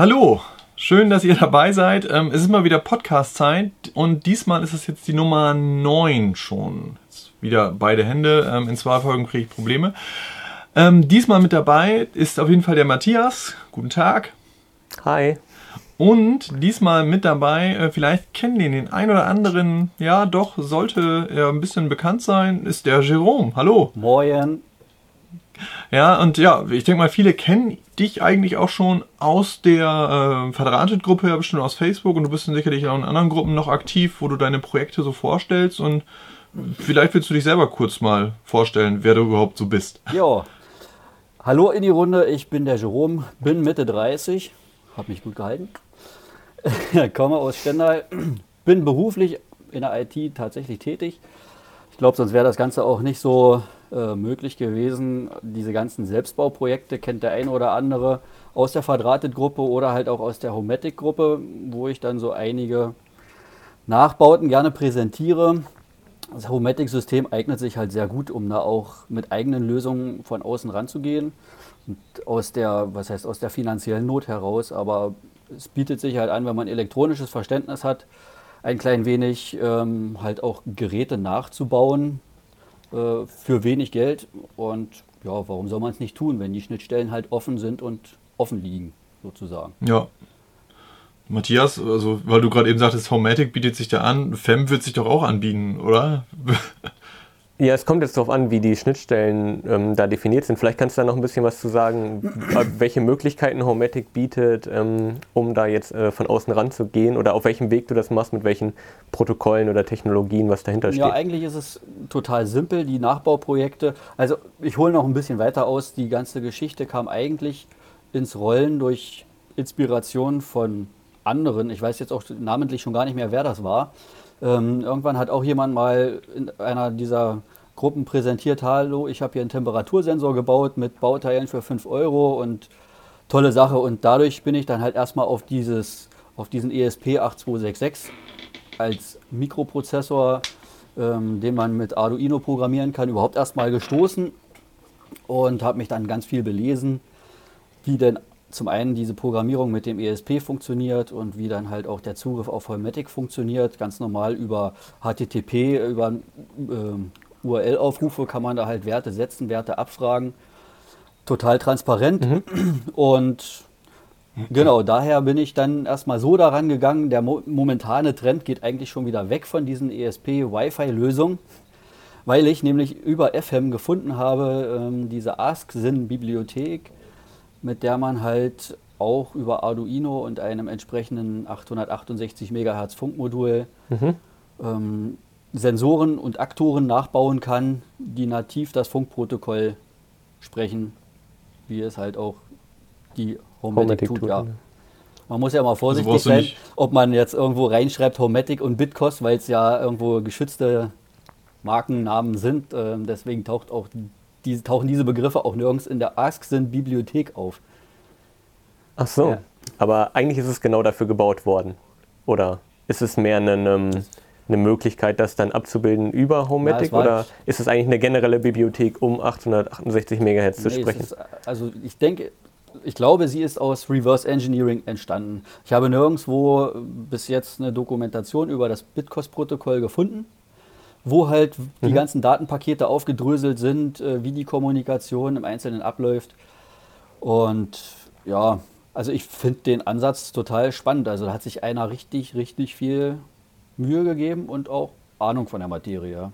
Hallo, schön, dass ihr dabei seid. Ähm, es ist mal wieder Podcast-Zeit und diesmal ist es jetzt die Nummer 9 schon. Jetzt wieder beide Hände. Ähm, in zwei Folgen kriege ich Probleme. Ähm, diesmal mit dabei ist auf jeden Fall der Matthias. Guten Tag. Hi. Und diesmal mit dabei, äh, vielleicht kennen den den ein oder anderen, ja doch, sollte er ein bisschen bekannt sein, ist der Jerome. Hallo. Moin. Ja, und ja, ich denke mal, viele kennen dich eigentlich auch schon aus der äh, Verdrahtet-Gruppe, ja bestimmt aus Facebook und du bist sicherlich auch in anderen Gruppen noch aktiv, wo du deine Projekte so vorstellst und vielleicht willst du dich selber kurz mal vorstellen, wer du überhaupt so bist. Ja, hallo in die Runde, ich bin der Jerome, bin Mitte 30, habe mich gut gehalten, komme aus Stendal, bin beruflich in der IT tatsächlich tätig. Ich glaube, sonst wäre das Ganze auch nicht so äh, möglich gewesen. Diese ganzen Selbstbauprojekte kennt der eine oder andere aus der Verdrahtet-Gruppe oder halt auch aus der Homatic-Gruppe, wo ich dann so einige Nachbauten gerne präsentiere. Das Homatic-System eignet sich halt sehr gut, um da auch mit eigenen Lösungen von außen ranzugehen. Und aus der, was heißt aus der finanziellen Not heraus, aber es bietet sich halt an, wenn man elektronisches Verständnis hat, ein klein wenig ähm, halt auch Geräte nachzubauen, äh, für wenig Geld. Und ja, warum soll man es nicht tun, wenn die Schnittstellen halt offen sind und offen liegen, sozusagen. Ja. Matthias, also weil du gerade eben sagtest, Homematic bietet sich da an, Fem wird sich doch auch anbieten, oder? Ja, es kommt jetzt darauf an, wie die Schnittstellen ähm, da definiert sind. Vielleicht kannst du da noch ein bisschen was zu sagen, welche Möglichkeiten Homematic bietet, ähm, um da jetzt äh, von außen ranzugehen oder auf welchem Weg du das machst, mit welchen Protokollen oder Technologien, was dahinter steht. Ja, eigentlich ist es total simpel, die Nachbauprojekte. Also ich hole noch ein bisschen weiter aus. Die ganze Geschichte kam eigentlich ins Rollen durch Inspiration von anderen. Ich weiß jetzt auch namentlich schon gar nicht mehr, wer das war. Ähm, irgendwann hat auch jemand mal in einer dieser Gruppen präsentiert, hallo, ich habe hier einen Temperatursensor gebaut mit Bauteilen für 5 Euro und tolle Sache. Und dadurch bin ich dann halt erstmal auf, dieses, auf diesen ESP8266 als Mikroprozessor, ähm, den man mit Arduino programmieren kann, überhaupt erstmal gestoßen und habe mich dann ganz viel belesen, wie denn zum einen diese Programmierung mit dem ESP funktioniert und wie dann halt auch der Zugriff auf Holmatic funktioniert. Ganz normal über HTTP, über äh, URL-Aufrufe kann man da halt Werte setzen, Werte abfragen. Total transparent. Mhm. Und genau, daher bin ich dann erstmal so daran gegangen. Der mo momentane Trend geht eigentlich schon wieder weg von diesen ESP-Wi-Fi-Lösungen, weil ich nämlich über FM gefunden habe, ähm, diese AskSyn-Bibliothek mit der man halt auch über Arduino und einem entsprechenden 868 MHz Funkmodul mhm. ähm, Sensoren und Aktoren nachbauen kann, die nativ das Funkprotokoll sprechen, wie es halt auch die Homematic, tut. Ja. Man muss ja mal vorsichtig also sein, ob man jetzt irgendwo reinschreibt Homematic und Bitcost, weil es ja irgendwo geschützte Markennamen sind. Ähm, deswegen taucht auch die, tauchen diese Begriffe auch nirgends in der AskSyn-Bibliothek auf. Ach so, ja. aber eigentlich ist es genau dafür gebaut worden. Oder ist es mehr eine, eine Möglichkeit, das dann abzubilden über Homematic? Ja, oder ist es eigentlich eine generelle Bibliothek, um 868 MHz zu nee, sprechen? Ist, also ich denke, ich glaube, sie ist aus Reverse Engineering entstanden. Ich habe nirgendwo bis jetzt eine Dokumentation über das Bitcost-Protokoll gefunden wo halt die mhm. ganzen Datenpakete aufgedröselt sind, äh, wie die Kommunikation im Einzelnen abläuft. Und ja, also ich finde den Ansatz total spannend. Also da hat sich einer richtig, richtig viel Mühe gegeben und auch Ahnung von der Materie.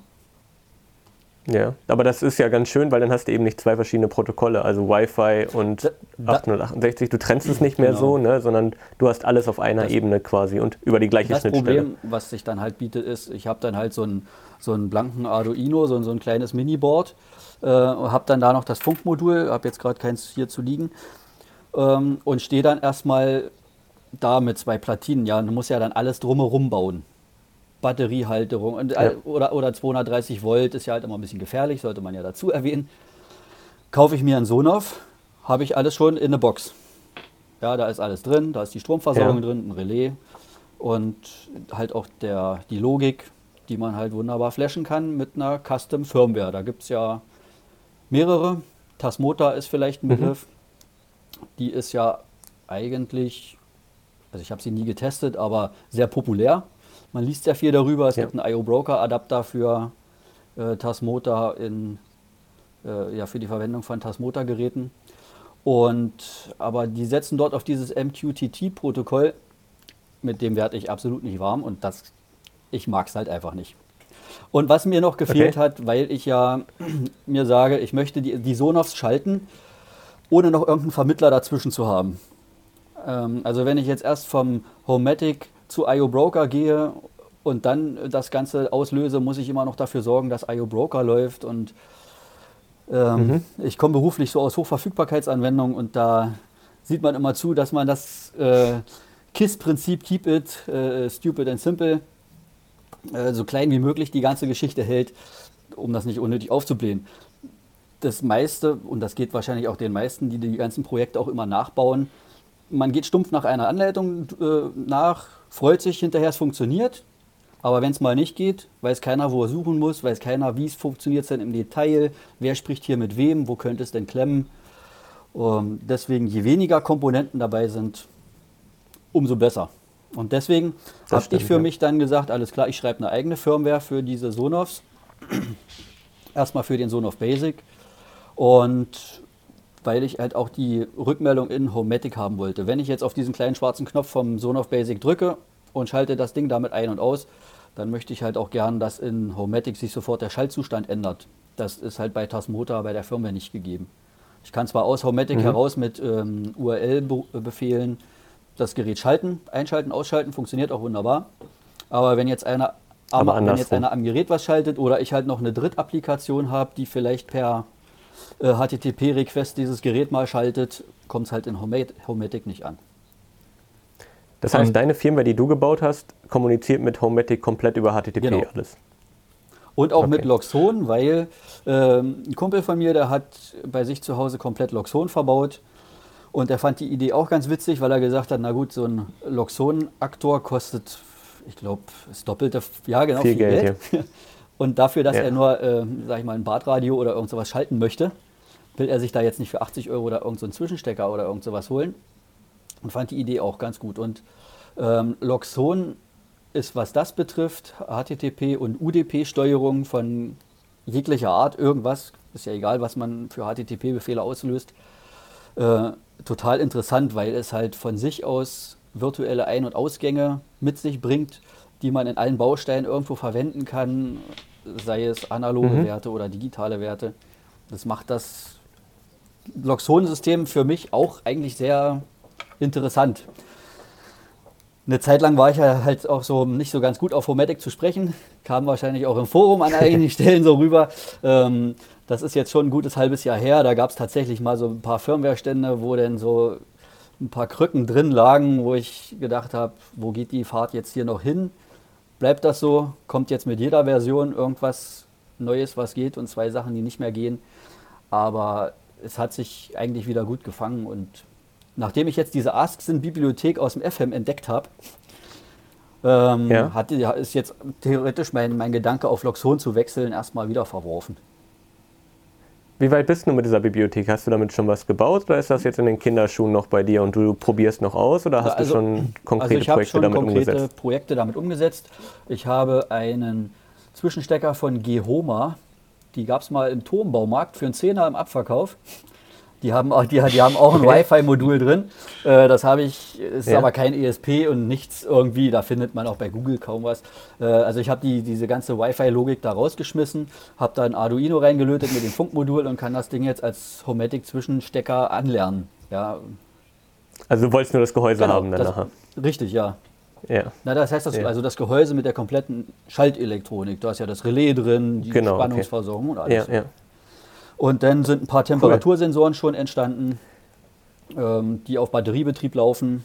Ja, aber das ist ja ganz schön, weil dann hast du eben nicht zwei verschiedene Protokolle, also Wi-Fi und da, 868. Du trennst es nicht mehr genau. so, ne, sondern du hast alles auf einer das, Ebene quasi und über die gleiche das Schnittstelle. Das Problem, was sich dann halt bietet, ist, ich habe dann halt so einen, so einen blanken Arduino, so, so ein kleines Miniboard, äh, habe dann da noch das Funkmodul, habe jetzt gerade keins hier zu liegen ähm, und stehe dann erstmal da mit zwei Platinen. Ja, du musst ja dann alles drumherum bauen. Batteriehalterung und, ja. oder, oder 230 Volt ist ja halt immer ein bisschen gefährlich, sollte man ja dazu erwähnen. Kaufe ich mir einen Sonoff, habe ich alles schon in eine Box. Ja, da ist alles drin, da ist die Stromversorgung ja. drin, ein Relais und halt auch der, die Logik, die man halt wunderbar flashen kann mit einer Custom Firmware. Da gibt es ja mehrere. Tasmota ist vielleicht ein mhm. Begriff. Mhm. Die ist ja eigentlich, also ich habe sie nie getestet, aber sehr populär. Man liest sehr viel darüber. Es ja. gibt einen IO Broker Adapter für äh, Tasmota in, äh, ja, für die Verwendung von Tasmota Geräten. Und aber die setzen dort auf dieses MQTT-Protokoll, mit dem werde ich absolut nicht warm und das, ich mag es halt einfach nicht. Und was mir noch gefehlt okay. hat, weil ich ja mir sage, ich möchte die, die Sonos schalten, ohne noch irgendeinen Vermittler dazwischen zu haben. Ähm, also wenn ich jetzt erst vom Homematic zu IO Broker gehe und dann das Ganze auslöse, muss ich immer noch dafür sorgen, dass IO Broker läuft und ähm, mhm. Ich komme beruflich so aus Hochverfügbarkeitsanwendungen und da sieht man immer zu, dass man das äh, KISS-Prinzip Keep It äh, Stupid and Simple äh, so klein wie möglich die ganze Geschichte hält, um das nicht unnötig aufzublähen. Das meiste, und das geht wahrscheinlich auch den meisten, die die ganzen Projekte auch immer nachbauen, man geht stumpf nach einer Anleitung äh, nach, freut sich hinterher, es funktioniert, aber wenn es mal nicht geht, weiß keiner, wo er suchen muss, weiß keiner, wie es funktioniert denn im Detail, wer spricht hier mit wem, wo könnte es denn klemmen. Um, deswegen, je weniger Komponenten dabei sind, umso besser. Und deswegen habe ich für ja. mich dann gesagt, alles klar, ich schreibe eine eigene Firmware für diese Sonos. Erstmal für den Sonos Basic. Und weil ich halt auch die Rückmeldung in Homematic haben wollte. Wenn ich jetzt auf diesen kleinen schwarzen Knopf vom Sonos Basic drücke und schalte das Ding damit ein und aus, dann möchte ich halt auch gern, dass in Homematic sich sofort der Schaltzustand ändert. Das ist halt bei Tasmota bei der Firma nicht gegeben. Ich kann zwar aus Homematic mhm. heraus mit ähm, URL-Befehlen das Gerät schalten, einschalten, ausschalten, funktioniert auch wunderbar. Aber wenn jetzt einer am, wenn jetzt einer am Gerät was schaltet oder ich halt noch eine Drittapplikation habe, die vielleicht per äh, HTTP-Request dieses Gerät mal schaltet, kommt es halt in Homematic nicht an. Das heißt, deine Firma, die du gebaut hast, kommuniziert mit Homematic komplett über HTTP genau. alles. Und auch okay. mit Loxon, weil ähm, ein Kumpel von mir, der hat bei sich zu Hause komplett Loxon verbaut. Und er fand die Idee auch ganz witzig, weil er gesagt hat, na gut, so ein Loxon-Aktor kostet, ich glaube, das Doppelte, ja genau, viel, viel Geld. Geld. Und dafür, dass ja. er nur, äh, sag ich mal, ein Badradio oder irgend sowas schalten möchte, will er sich da jetzt nicht für 80 Euro oder irgendeinen so Zwischenstecker oder irgend sowas holen. Und fand die Idee auch ganz gut. Und ähm, Loxon ist, was das betrifft, HTTP und UDP-Steuerung von jeglicher Art, irgendwas, ist ja egal, was man für HTTP-Befehle auslöst, äh, total interessant, weil es halt von sich aus virtuelle Ein- und Ausgänge mit sich bringt, die man in allen Bausteinen irgendwo verwenden kann, sei es analoge mhm. Werte oder digitale Werte. Das macht das Loxon-System für mich auch eigentlich sehr interessant eine Zeit lang war ich ja halt auch so nicht so ganz gut auf Homatic zu sprechen. Kam wahrscheinlich auch im Forum an einigen Stellen so rüber. Ähm, das ist jetzt schon ein gutes halbes Jahr her. Da gab es tatsächlich mal so ein paar Firmware-Stände, wo dann so ein paar Krücken drin lagen, wo ich gedacht habe, wo geht die Fahrt jetzt hier noch hin? Bleibt das so? Kommt jetzt mit jeder Version irgendwas Neues, was geht und zwei Sachen, die nicht mehr gehen? Aber es hat sich eigentlich wieder gut gefangen und nachdem ich jetzt diese Asksen-Bibliothek aus dem FM entdeckt habe, ähm, ja. hat, ist jetzt theoretisch mein, mein Gedanke auf Loxon zu wechseln erstmal wieder verworfen. Wie weit bist du mit dieser Bibliothek? Hast du damit schon was gebaut oder ist das jetzt in den Kinderschuhen noch bei dir und du probierst noch aus oder hast also, du schon konkrete also Projekte schon damit konkrete umgesetzt? Projekte damit umgesetzt. Ich habe einen Zwischenstecker von Gehoma, die gab es mal im Turmbaumarkt für einen Zehner im Abverkauf. Die haben auch, die, die haben auch ein. Wi-Fi-Modul drin. Äh, das habe ich, ist ja. aber kein ESP und nichts irgendwie. Da findet man auch bei Google kaum was. Äh, also ich habe die, diese ganze Wi-Fi-Logik da rausgeschmissen, habe da ein Arduino reingelötet mit dem Funkmodul und kann das Ding jetzt als Homatic-Zwischenstecker anlernen. Ja. Also du wolltest nur das Gehäuse genau, haben dann das, nachher. Richtig, ja. Ja. Na, das heißt, das, ja. also das Gehäuse mit der kompletten Schaltelektronik. Da ist ja das Relais drin, die genau, Spannungsversorgung okay. und alles. Ja, ja. Und dann sind ein paar Temperatursensoren schon entstanden, ähm, die auf Batteriebetrieb laufen.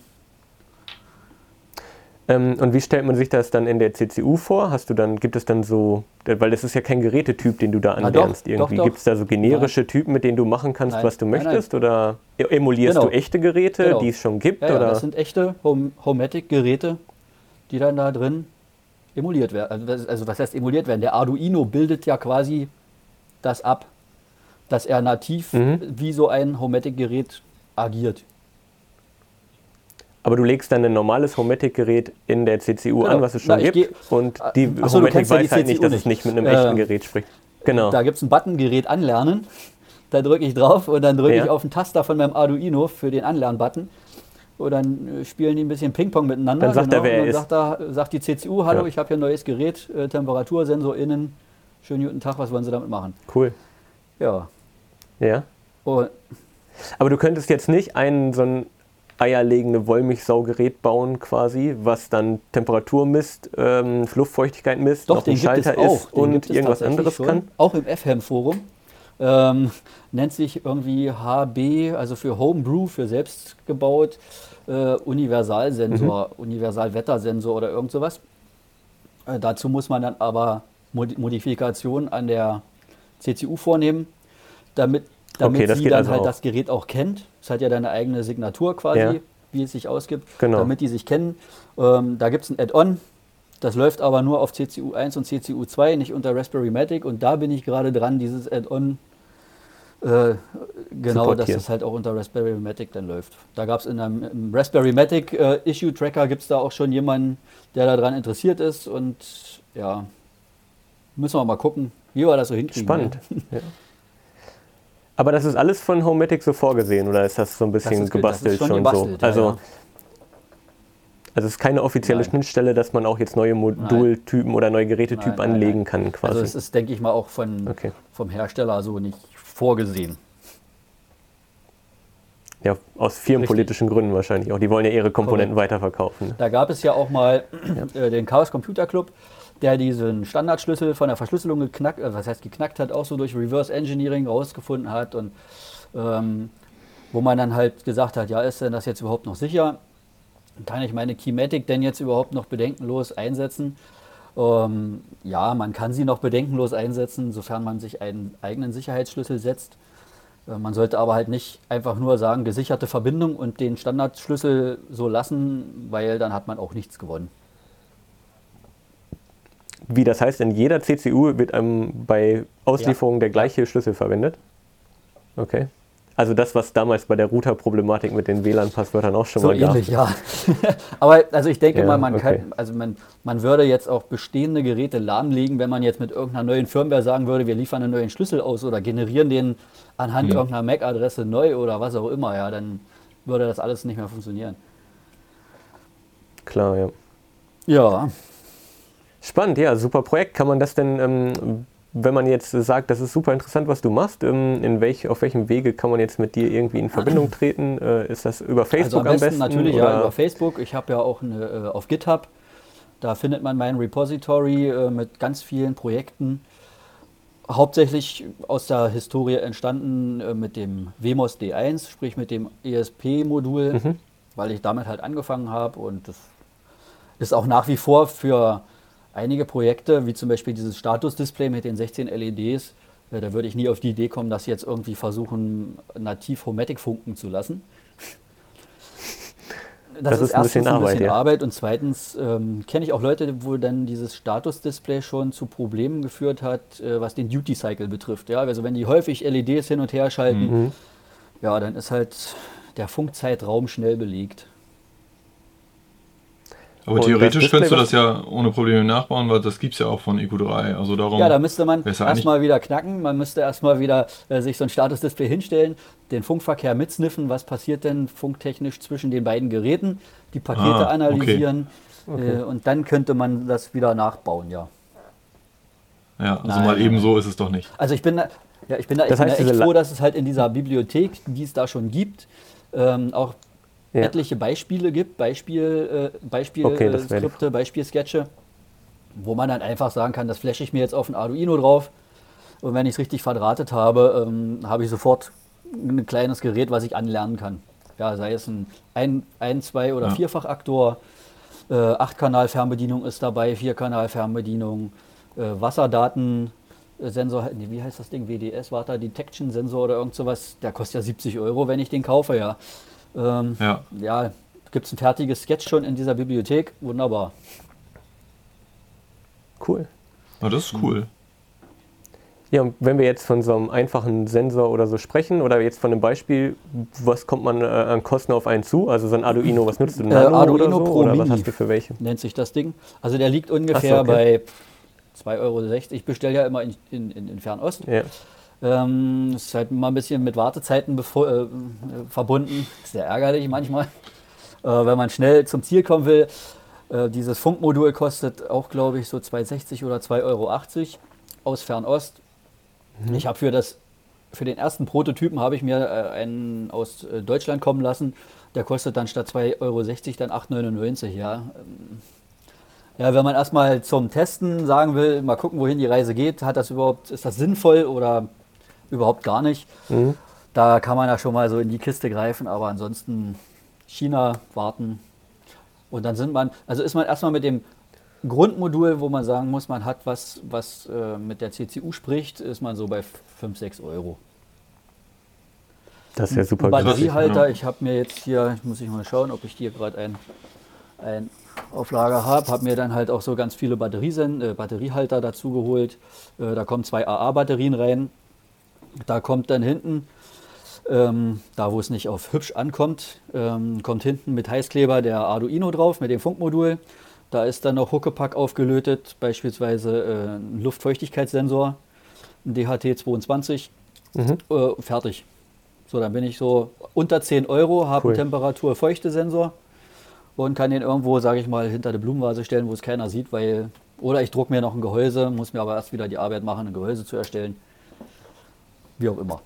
Ähm, und wie stellt man sich das dann in der CCU vor? Hast du dann, gibt es dann so, weil das ist ja kein Gerätetyp, den du da anlernst ah, irgendwie. Gibt es da so generische nein. Typen, mit denen du machen kannst, nein. was du möchtest? Nein, oder emulierst genau. du echte Geräte, genau. die es schon gibt? Ja, ja, das sind echte Home Homatic-Geräte, die dann da drin emuliert werden. Also, also was heißt emuliert werden? Der Arduino bildet ja quasi das ab dass er nativ mhm. wie so ein Homatic-Gerät agiert. Aber du legst dann ein normales Homatic-Gerät in der CCU genau. an, was es schon Na, gibt. Und die Achso, Homatic weiß ja halt nicht, dass nicht. es nicht mit einem äh, echten Gerät spricht. Genau. Da gibt es ein Button, Gerät anlernen. Da drücke ich drauf und dann drücke ja. ich auf den Taster von meinem Arduino für den Anlernbutton. Und dann äh, spielen die ein bisschen Ping-Pong miteinander. Dann sagt genau. er, wer er sagt, da, sagt die CCU, hallo, ja. ich habe hier ein neues Gerät, äh, Temperatursensor innen. Schönen guten Tag, was wollen Sie damit machen? Cool. Ja. Ja. Und Aber du könntest jetzt nicht einen so ein eierlegende Wollmilchsaugerät bauen quasi, was dann Temperatur misst, ähm, Luftfeuchtigkeit misst, Doch, den Schalter ist und irgendwas anderes schon. kann? Auch im FHAM-Forum. Ähm, nennt sich irgendwie HB, also für Homebrew, für selbst gebaut, äh, Universalsensor, mhm. Universalwettersensor oder irgend sowas. Äh, dazu muss man dann aber Modifikationen an der CCU vornehmen, damit damit okay, sie dann also halt auch. das Gerät auch kennt. Es hat ja deine eigene Signatur quasi, ja. wie es sich ausgibt, genau. damit die sich kennen. Ähm, da gibt es ein Add-on, das läuft aber nur auf CCU 1 und CCU 2, nicht unter Raspberry Matic. Und da bin ich gerade dran, dieses Add-on, äh, genau, dass das halt auch unter Raspberry Matic dann läuft. Da gab es in einem Raspberry Matic äh, Issue Tracker, gibt es da auch schon jemanden, der daran interessiert ist. Und ja, müssen wir mal gucken, wie wir das so hinkriegen. Spannend. Ne? Ja. Aber das ist alles von Homematic so vorgesehen oder ist das so ein bisschen gebastelt schon, schon gebastelt, so? Also, ja, also es ist keine offizielle Nein. Schnittstelle, dass man auch jetzt neue Modultypen oder neue Gerätetypen nein, anlegen kann quasi. Also es ist, denke ich mal, auch von, okay. vom Hersteller so nicht vorgesehen. Ja, aus firmenpolitischen Gründen wahrscheinlich auch. Die wollen ja ihre Komponenten Correct. weiterverkaufen. Da gab es ja auch mal ja. Äh, den Chaos Computer Club, der diesen Standardschlüssel von der Verschlüsselung geknackt, äh, was heißt geknackt hat, auch so durch Reverse Engineering rausgefunden hat und ähm, wo man dann halt gesagt hat, ja, ist denn das jetzt überhaupt noch sicher? Kann ich meine Keymatic denn jetzt überhaupt noch bedenkenlos einsetzen? Ähm, ja, man kann sie noch bedenkenlos einsetzen, sofern man sich einen eigenen Sicherheitsschlüssel setzt. Äh, man sollte aber halt nicht einfach nur sagen, gesicherte Verbindung und den Standardschlüssel so lassen, weil dann hat man auch nichts gewonnen. Wie das heißt, in jeder CCU wird einem bei Auslieferung ja. der gleiche Schlüssel verwendet? Okay. Also das, was damals bei der Router-Problematik mit den WLAN-Passwörtern auch schon so mal gab. ähnlich, ja. Aber also ich denke ja, mal, man, okay. kann, also man, man würde jetzt auch bestehende Geräte lahmlegen, wenn man jetzt mit irgendeiner neuen Firmware sagen würde, wir liefern einen neuen Schlüssel aus oder generieren den anhand ja. irgendeiner MAC-Adresse neu oder was auch immer, ja, dann würde das alles nicht mehr funktionieren. Klar, ja. Ja. Spannend, ja, super Projekt. Kann man das denn, ähm, wenn man jetzt sagt, das ist super interessant, was du machst, ähm, in welch, auf welchem Wege kann man jetzt mit dir irgendwie in Verbindung treten? Äh, ist das über Facebook also am, besten, am besten? Natürlich, oder? ja, über Facebook. Ich habe ja auch eine, äh, auf GitHub, da findet man mein Repository äh, mit ganz vielen Projekten. Hauptsächlich aus der Historie entstanden äh, mit dem WMOS D1, sprich mit dem ESP-Modul, mhm. weil ich damit halt angefangen habe und das ist auch nach wie vor für einige Projekte, wie zum Beispiel dieses Status-Display mit den 16 LEDs, äh, da würde ich nie auf die Idee kommen, das jetzt irgendwie versuchen, nativ Homatic funken zu lassen. Das, das ist, ist ein bisschen, ein bisschen Arbeit, Arbeit, und zweitens ähm, kenne ich auch Leute, wo dann dieses Status-Display schon zu Problemen geführt hat, äh, was den Duty-Cycle betrifft. Ja? Also wenn die häufig LEDs hin und her schalten, mhm. ja, dann ist halt der Funkzeitraum schnell belegt. Aber und theoretisch könntest du das ja ohne Probleme nachbauen, weil das gibt es ja auch von EQ3. Also darum ja, da müsste man erstmal wieder knacken. Man müsste erstmal wieder äh, sich so ein Statusdisplay hinstellen, den Funkverkehr mitsniffen. Was passiert denn funktechnisch zwischen den beiden Geräten? Die Pakete ah, analysieren. Okay. Okay. Äh, und dann könnte man das wieder nachbauen, ja. Ja, also Nein, mal eben so ist es doch nicht. Also ich bin da, ja, ich bin da, ich bin da echt froh, dass es halt in dieser Bibliothek, die es da schon gibt, ähm, auch ja. etliche Beispiele gibt, Beispiel, äh, Beispielskripte, okay, Beispielsketche, wo man dann einfach sagen kann, das flashe ich mir jetzt auf ein Arduino drauf und wenn ich es richtig verdrahtet habe, ähm, habe ich sofort ein kleines Gerät, was ich anlernen kann. Ja, sei es ein ein, ein zwei oder ja. vierfachaktor, äh, Acht-Kanal-Fernbedienung ist dabei, Vier-Kanal-Fernbedienung, äh, Wasserdaten. Sensor, nee, wie heißt das Ding? WDS, Water Detection Sensor oder irgend sowas. Der kostet ja 70 Euro, wenn ich den kaufe, ja. Ähm, ja. ja gibt es ein fertiges Sketch schon in dieser Bibliothek. Wunderbar. Cool. Oh, das ist cool. Ja, und wenn wir jetzt von so einem einfachen Sensor oder so sprechen oder jetzt von einem Beispiel, was kommt man äh, an Kosten auf einen zu? Also so ein Arduino, was nutzt du? Nano äh, Arduino oder so? Pro oder Mini was hast du für welche? Nennt sich das Ding. Also der liegt ungefähr so, okay. bei 2,60 Euro. Ich bestelle ja immer in, in, in Fernost. Ja. Ähm, ist halt mal ein bisschen mit Wartezeiten äh, verbunden. Sehr ärgerlich manchmal, äh, wenn man schnell zum Ziel kommen will. Äh, dieses Funkmodul kostet auch, glaube ich, so 2,60 oder 2,80 Euro aus Fernost. Mhm. Ich habe für das für den ersten Prototypen habe ich mir äh, einen aus äh, Deutschland kommen lassen. Der kostet dann statt 2,60 Euro dann 8,99. Ja. Ähm, ja, wenn man erstmal zum Testen sagen will, mal gucken, wohin die Reise geht, hat das überhaupt, ist das sinnvoll oder überhaupt gar nicht? Mhm. Da kann man ja schon mal so in die Kiste greifen, aber ansonsten China warten. Und dann sind man, also ist man erstmal mit dem Grundmodul, wo man sagen muss, man hat was, was äh, mit der CCU spricht, ist man so bei 5, 6 Euro. Das ist ja super. Batteriehalter, ich habe mir jetzt hier, muss ich mal schauen, ob ich hier gerade ein, ein Auflager habe, habe mir dann halt auch so ganz viele Batteriesen, äh, Batteriehalter dazu geholt. Äh, da kommen zwei AA-Batterien rein. Da kommt dann hinten, ähm, da wo es nicht auf hübsch ankommt, ähm, kommt hinten mit Heißkleber der Arduino drauf mit dem Funkmodul. Da ist dann noch Huckepack aufgelötet, beispielsweise äh, ein Luftfeuchtigkeitssensor, ein DHT22, mhm. äh, fertig. So, dann bin ich so unter 10 Euro, habe cool. Temperatur-Feuchte-Sensor und kann den irgendwo, sage ich mal, hinter der Blumenvase stellen, wo es keiner sieht, weil oder ich drucke mir noch ein Gehäuse, muss mir aber erst wieder die Arbeit machen, ein Gehäuse zu erstellen. Wie auch immer.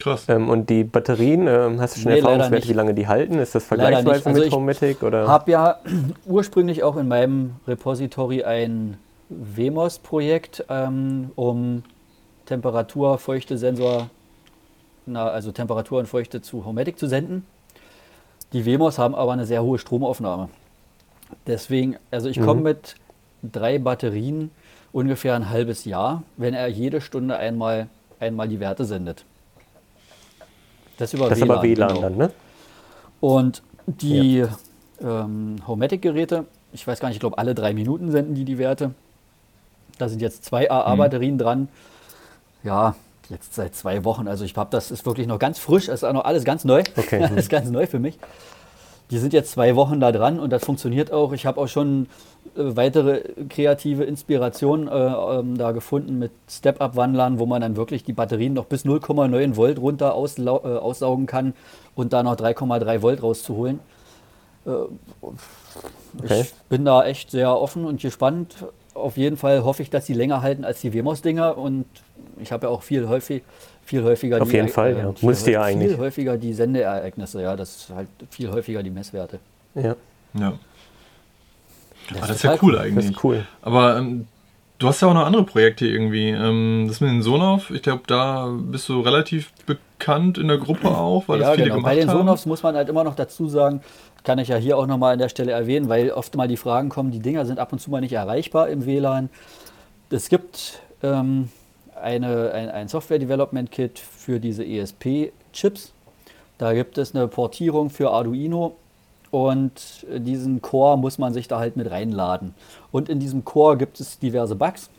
Krass. Ähm, und die Batterien, ähm, hast du schon nee, Erfahrungswerte, wie lange die halten? Ist das vergleichsweise also mit Homematic? Ich habe ja ursprünglich auch in meinem Repository ein WMOS-Projekt, ähm, um Temperatur, Feuchte, Sensor, na, also Temperatur und Feuchte zu Homematic zu senden. Die WMOS haben aber eine sehr hohe Stromaufnahme. Deswegen, also ich mhm. komme mit drei Batterien ungefähr ein halbes Jahr, wenn er jede Stunde einmal, einmal die Werte sendet. Das über das WLAN, aber WLAN genau. dann, ne? Und die ja. ähm, Homematic-Geräte, ich weiß gar nicht, ich glaube, alle drei Minuten senden die die Werte. Da sind jetzt zwei AA-Batterien mhm. dran. Ja, jetzt seit zwei Wochen. Also ich habe das ist wirklich noch ganz frisch. Es ist auch noch alles ganz neu. Okay. alles ganz neu für mich. Die sind jetzt zwei Wochen da dran und das funktioniert auch. Ich habe auch schon äh, weitere kreative Inspirationen äh, ähm, da gefunden mit Step-Up-Wandlern, wo man dann wirklich die Batterien noch bis 0,9 Volt runter äh, aussaugen kann und da noch 3,3 Volt rauszuholen. Äh, okay. Ich bin da echt sehr offen und gespannt. Auf jeden Fall hoffe ich, dass sie länger halten als die Wemos-Dinger und ich habe ja auch viel häufig viel häufiger Auf die, jeden Fall, ja. Müsste ja eigentlich. Viel häufiger die Sendeereignisse, ja, das ist halt viel häufiger die Messwerte. Ja. Ja. Das, ah, das ist ja cool, eigentlich. Das ist cool. Aber ähm, du hast ja auch noch andere Projekte irgendwie. Ähm, das mit dem Sonoff, ich glaube, da bist du relativ bekannt in der Gruppe auch, weil ja, das viele genau. gemacht Bei den Sonoffs muss man halt immer noch dazu sagen, kann ich ja hier auch nochmal an der Stelle erwähnen, weil oft mal die Fragen kommen, die Dinger sind ab und zu mal nicht erreichbar im WLAN. Es gibt ähm, eine, ein, ein Software-Development-Kit für diese ESP-Chips. Da gibt es eine Portierung für Arduino und diesen Core muss man sich da halt mit reinladen. Und in diesem Core gibt es diverse Bugs.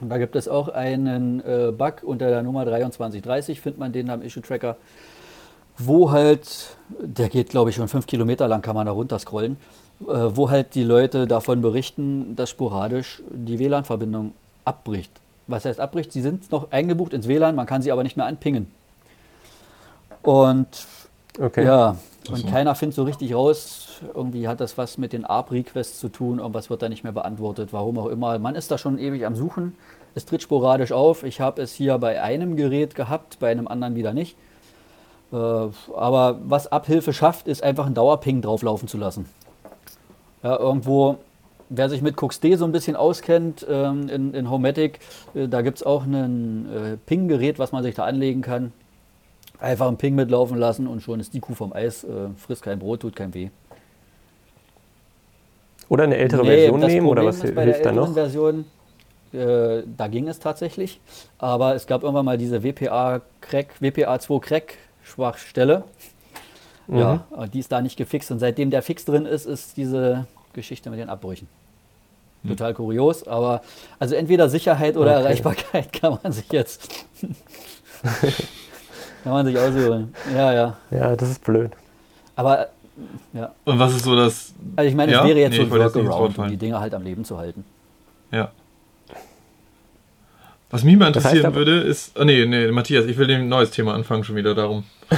Und da gibt es auch einen äh, Bug unter der Nummer 2330, findet man den am Issue-Tracker, wo halt, der geht glaube ich schon fünf Kilometer lang, kann man da runter scrollen, äh, wo halt die Leute davon berichten, dass sporadisch die WLAN-Verbindung abbricht. Was heißt abbricht? Sie sind noch eingebucht ins WLAN, man kann sie aber nicht mehr anpingen. Und okay. ja, und keiner findet so richtig raus, irgendwie hat das was mit den ARP-Requests zu tun, irgendwas wird da nicht mehr beantwortet, warum auch immer. Man ist da schon ewig am Suchen. Es tritt sporadisch auf. Ich habe es hier bei einem Gerät gehabt, bei einem anderen wieder nicht. Äh, aber was Abhilfe schafft, ist einfach einen Dauerping drauflaufen zu lassen. Ja, irgendwo, wer sich mit CoxD so ein bisschen auskennt ähm, in, in Homematic, äh, da gibt es auch ein äh, Ping-Gerät, was man sich da anlegen kann. Einfach einen Ping mitlaufen lassen und schon ist die Kuh vom Eis, äh, frisst kein Brot, tut kein weh. Oder eine ältere nee, Version nehmen oder was hilft der da noch? Version, äh, da ging es tatsächlich, aber es gab irgendwann mal diese WPA-Crack, WPA2-Crack-Schwachstelle. Mhm. Ja, die ist da nicht gefixt und seitdem der Fix drin ist, ist diese Geschichte mit den Abbrüchen. Hm. Total kurios, aber also entweder Sicherheit oder okay. Erreichbarkeit kann man sich jetzt kann man sich aussuchen. Ja, ja. Ja, das ist blöd. Aber ja. Und was ist so das? Also ich meine, es ja? wäre jetzt nee, so ein Workaround, um die Dinge halt am Leben zu halten. Ja. Was mich mal interessieren das heißt würde, ist. Oh nee, nee, Matthias, ich will ein neues Thema anfangen, schon wieder darum.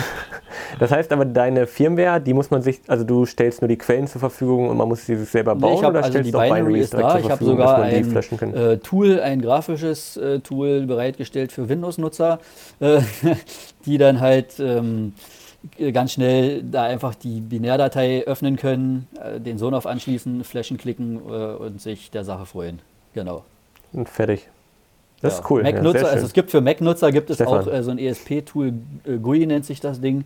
Das heißt aber, deine Firmware, die muss man sich, also du stellst nur die Quellen zur Verfügung und man muss sie sich selber bauen nee, ich hab, oder also stellst die Binary Binaries da. Ich habe sogar ein äh, Tool, ein grafisches äh, Tool bereitgestellt für Windows-Nutzer, äh, die dann halt ähm, ganz schnell da einfach die Binärdatei öffnen können, äh, den Sonoff anschließen, Flashen klicken äh, und sich der Sache freuen. Genau. Und fertig. Das ja. ist cool. Mac-Nutzer, ja, also es gibt für Mac-Nutzer gibt es Stefan. auch äh, so ein ESP-Tool, äh, GUI nennt sich das Ding,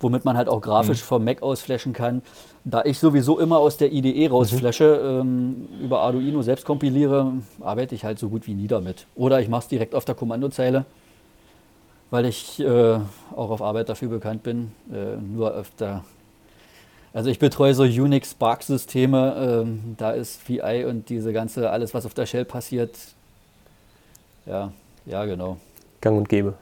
womit man halt auch grafisch mhm. vom Mac aus flashen kann. Da ich sowieso immer aus der IDE rausflashe, mhm. ähm, über Arduino selbst kompiliere, arbeite ich halt so gut wie nie damit. Oder ich mache es direkt auf der Kommandozeile, weil ich äh, auch auf Arbeit dafür bekannt bin, äh, nur öfter. Also ich betreue so Unix Spark-Systeme, ähm, da ist VI und diese ganze, alles was auf der Shell passiert, ja, ja, genau. Gang und Gäbe.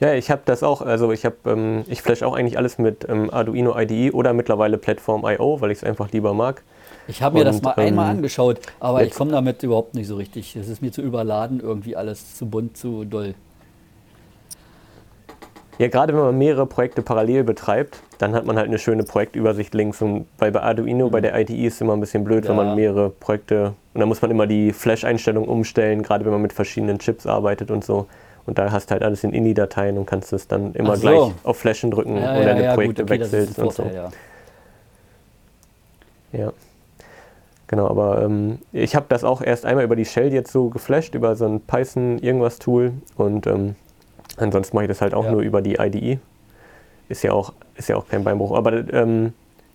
Ja. Ich habe das auch, also ich habe, ähm, ich flash auch eigentlich alles mit ähm, Arduino IDE oder mittlerweile Plattform IO, weil ich es einfach lieber mag. Ich habe mir das mal ähm, einmal angeschaut, aber ich komme damit überhaupt nicht so richtig. Es ist mir zu überladen, irgendwie alles zu bunt, zu doll. Ja, gerade wenn man mehrere Projekte parallel betreibt, dann hat man halt eine schöne Projektübersicht links. Und weil bei Arduino, mhm. bei der IDE ist es immer ein bisschen blöd, ja. wenn man mehrere Projekte und dann muss man immer die Flash-Einstellung umstellen, gerade wenn man mit verschiedenen Chips arbeitet und so. Und da hast du halt alles in INI-Dateien und kannst es dann immer so. gleich auf Flashen drücken ja, und deine ja, Projekte gut, okay, wechselst und so. Ja. Genau, aber ähm, ich habe das auch erst einmal über die Shell jetzt so geflasht, über so ein Python irgendwas Tool und ähm, Ansonsten mache ich das halt auch nur über die IDE. Ist ja auch, ist ja auch kein Beinbruch. Aber ähm,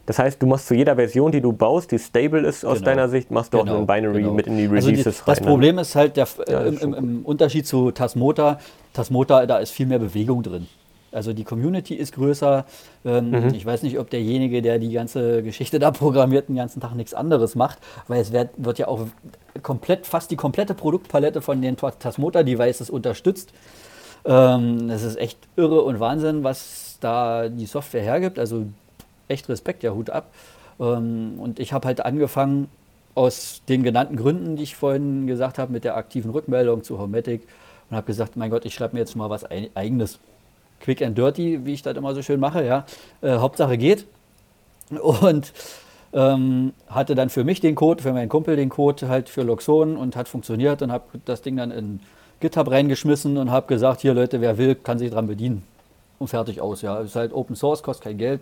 das heißt, du machst zu jeder Version, die du baust, die stable ist aus genau. deiner Sicht, machst du genau. auch einen Binary genau. mit in die Releases also die, rein. Das Problem ist halt der, ja, im, im, im, Unterschied zu Tasmota, Tasmota, da ist viel mehr Bewegung drin. Also die Community ist größer. Ähm, mhm. Ich weiß nicht, ob derjenige, der die ganze Geschichte da programmiert, den ganzen Tag nichts anderes macht, weil es wird, wird ja auch komplett, fast die komplette Produktpalette von den Tasmota-Devices unterstützt. Ähm, es ist echt irre und Wahnsinn, was da die Software hergibt. Also echt Respekt, ja, Hut ab. Ähm, und ich habe halt angefangen, aus den genannten Gründen, die ich vorhin gesagt habe, mit der aktiven Rückmeldung zu Homematic und habe gesagt, mein Gott, ich schreibe mir jetzt mal was eigenes. Quick and dirty, wie ich das immer so schön mache, ja. Äh, Hauptsache geht. Und ähm, hatte dann für mich den Code, für meinen Kumpel den Code halt für Loxon und hat funktioniert und habe das Ding dann in GitHub reingeschmissen und habe gesagt, hier Leute, wer will, kann sich dran bedienen. Und fertig aus. Ja, ist halt Open Source, kostet kein Geld.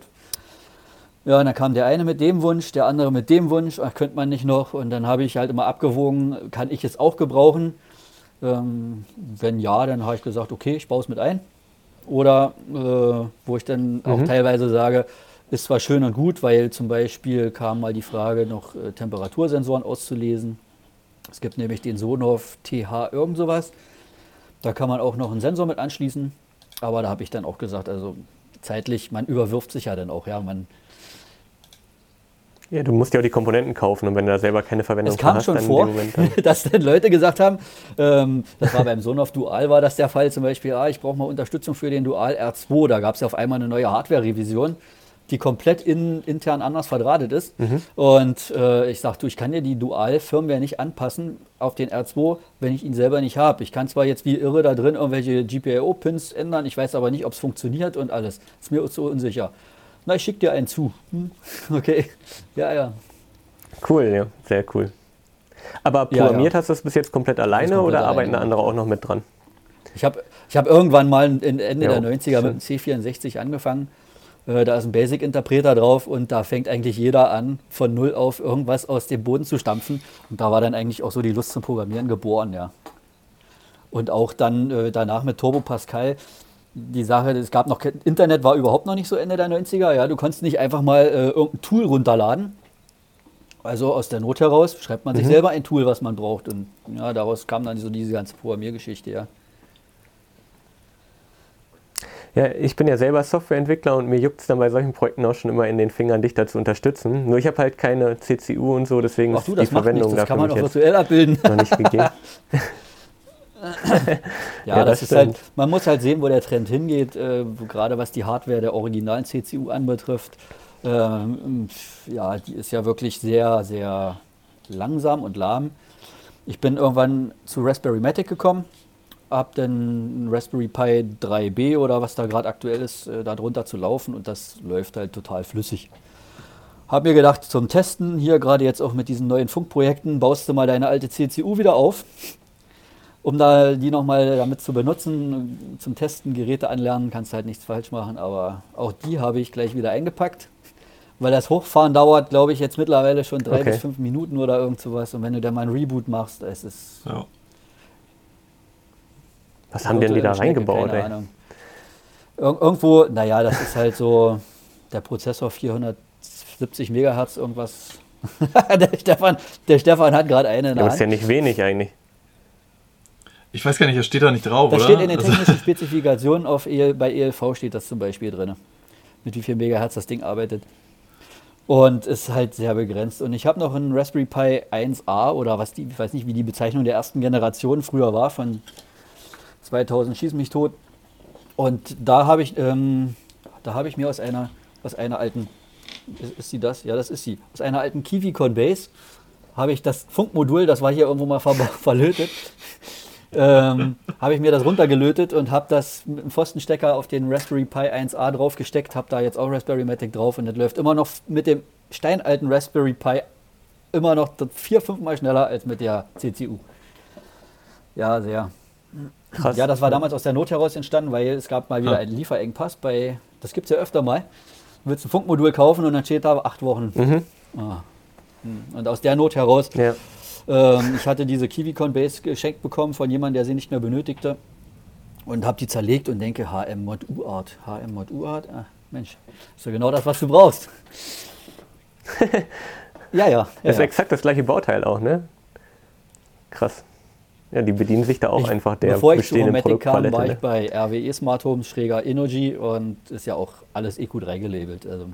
Ja, und dann kam der eine mit dem Wunsch, der andere mit dem Wunsch, ach, könnte man nicht noch. Und dann habe ich halt immer abgewogen, kann ich es auch gebrauchen? Ähm, wenn ja, dann habe ich gesagt, okay, ich baue es mit ein. Oder äh, wo ich dann mhm. auch teilweise sage, ist zwar schön und gut, weil zum Beispiel kam mal die Frage, noch äh, Temperatursensoren auszulesen. Es gibt nämlich den Sonoff TH irgend sowas. Da kann man auch noch einen Sensor mit anschließen. Aber da habe ich dann auch gesagt, also zeitlich, man überwirft sich ja dann auch, ja. Man, ja, du musst ja auch die Komponenten kaufen und wenn du da selber keine Verwendung es kam hast, schon vor, dass dann Leute gesagt haben, ähm, das war beim Sonoff Dual war das der Fall, zum Beispiel, ah, ich brauche mal Unterstützung für den Dual R2, da gab es ja auf einmal eine neue Hardware-Revision die komplett in, intern anders verdrahtet ist. Mhm. Und äh, ich sage, du, ich kann dir die Dual-Firmware nicht anpassen auf den R2, wenn ich ihn selber nicht habe. Ich kann zwar jetzt wie irre da drin irgendwelche GPIO-Pins ändern, ich weiß aber nicht, ob es funktioniert und alles. Ist mir so unsicher. Na, ich schicke dir einen zu. Hm? Okay. Ja, ja. Cool, ja, sehr cool. Aber programmiert ja, ja. hast du das bis jetzt komplett alleine komplett oder alleine, arbeiten da andere auch noch mit dran? Ich habe ich hab irgendwann mal Ende ja, der 90er schön. mit dem C64 angefangen äh, da ist ein Basic-Interpreter drauf und da fängt eigentlich jeder an, von null auf irgendwas aus dem Boden zu stampfen. Und da war dann eigentlich auch so die Lust zum Programmieren geboren, ja. Und auch dann äh, danach mit Turbo Pascal. Die Sache, es gab noch Internet war überhaupt noch nicht so Ende der 90er. Ja, du konntest nicht einfach mal äh, irgendein Tool runterladen. Also aus der Not heraus schreibt man sich mhm. selber ein Tool, was man braucht. Und ja, daraus kam dann so diese ganze Programmiergeschichte, ja. Ja, ich bin ja selber Softwareentwickler und mir juckt es dann bei solchen Projekten auch schon immer in den Fingern, dich da zu unterstützen. Nur ich habe halt keine CCU und so, deswegen Ach du, ist die Verwendung nichts, das kann man auch virtuell abbilden. Noch nicht gegeben. ja, ja, das, das ist halt, man muss halt sehen, wo der Trend hingeht, äh, gerade was die Hardware der originalen CCU anbetrifft. Ähm, ja, die ist ja wirklich sehr, sehr langsam und lahm. Ich bin irgendwann zu Raspberry Matic gekommen, habe dann Raspberry Pi 3B oder was da gerade aktuell ist, äh, darunter zu laufen und das läuft halt total flüssig. Habe mir gedacht, zum Testen, hier gerade jetzt auch mit diesen neuen Funkprojekten, baust du mal deine alte CCU wieder auf, um da die nochmal damit zu benutzen. Zum Testen, Geräte anlernen, kannst du halt nichts falsch machen, aber auch die habe ich gleich wieder eingepackt weil das Hochfahren dauert, glaube ich, jetzt mittlerweile schon drei okay. bis fünf Minuten oder irgend sowas. Und wenn du dann mal ein Reboot machst, es ist. Ja. Was haben denn die da reingebaut, ey? Ahnung. Ir irgendwo, naja, das ist halt so der Prozessor 470 Megahertz, irgendwas. der, Stefan, der Stefan hat gerade eine in der Das ist ja nicht wenig eigentlich. Ich weiß gar nicht, das steht da nicht drauf, das oder? steht in den also technischen Spezifikationen auf EL, bei ELV steht das zum Beispiel drin. Mit wie viel Megahertz das Ding arbeitet. Und ist halt sehr begrenzt. Und ich habe noch einen Raspberry Pi 1A oder was die, ich weiß nicht, wie die Bezeichnung der ersten Generation früher war, von 2000 schieß mich tot. Und da habe ich, ähm, da habe ich mir aus einer, aus einer alten, ist, ist, sie das? Ja, das ist sie. Aus einer alten KiwiCon Base habe ich das Funkmodul, das war hier irgendwo mal ver verlötet, ähm, habe ich mir das runtergelötet und habe das mit einem Pfostenstecker auf den Raspberry Pi 1A draufgesteckt, habe da jetzt auch Raspberry Matic drauf und das läuft immer noch mit dem steinalten Raspberry Pi immer noch vier, fünfmal schneller als mit der CCU. Ja, sehr. Krass. Ja, das war damals aus der Not heraus entstanden, weil es gab mal wieder ja. einen Lieferengpass bei, das gibt es ja öfter mal. Du willst ein Funkmodul kaufen und dann steht da acht Wochen. Mhm. Ah. Und aus der Not heraus ja. Ähm, ich hatte diese KiwiCon Base geschenkt bekommen von jemandem, der sie nicht mehr benötigte. Und habe die zerlegt und denke, HM Mod U-Art. HM Mod U-Art? Ah, Mensch, ist ja genau das, was du brauchst. ja, ja. Das ist ja. exakt das gleiche Bauteil auch, ne? Krass. Ja, die bedienen sich da auch ich, einfach der bevor bestehenden ich zu kam, war ich ne? bei RWE Smart Home Schräger Energy und ist ja auch alles EQ3 gelabelt. Also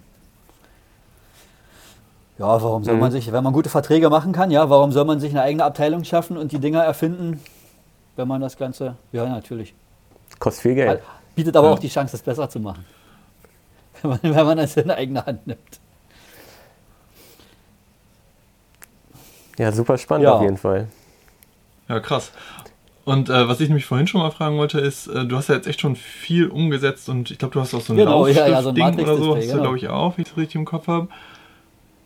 ja, warum soll mhm. man sich, wenn man gute Verträge machen kann, ja, warum soll man sich eine eigene Abteilung schaffen und die Dinger erfinden, wenn man das Ganze, ja, natürlich. Kostet viel Geld. Bietet aber ja. auch die Chance, es besser zu machen. Wenn man, wenn man das in eigene Hand nimmt. Ja, super spannend ja. auf jeden Fall. Ja, krass. Und äh, was ich nämlich vorhin schon mal fragen wollte, ist, äh, du hast ja jetzt echt schon viel umgesetzt und ich glaube, du hast auch so ein genau, Laufstift-Ding ja, ja, so oder so, hast du, genau. glaube ich, auch, wenn ich das richtig im Kopf habe.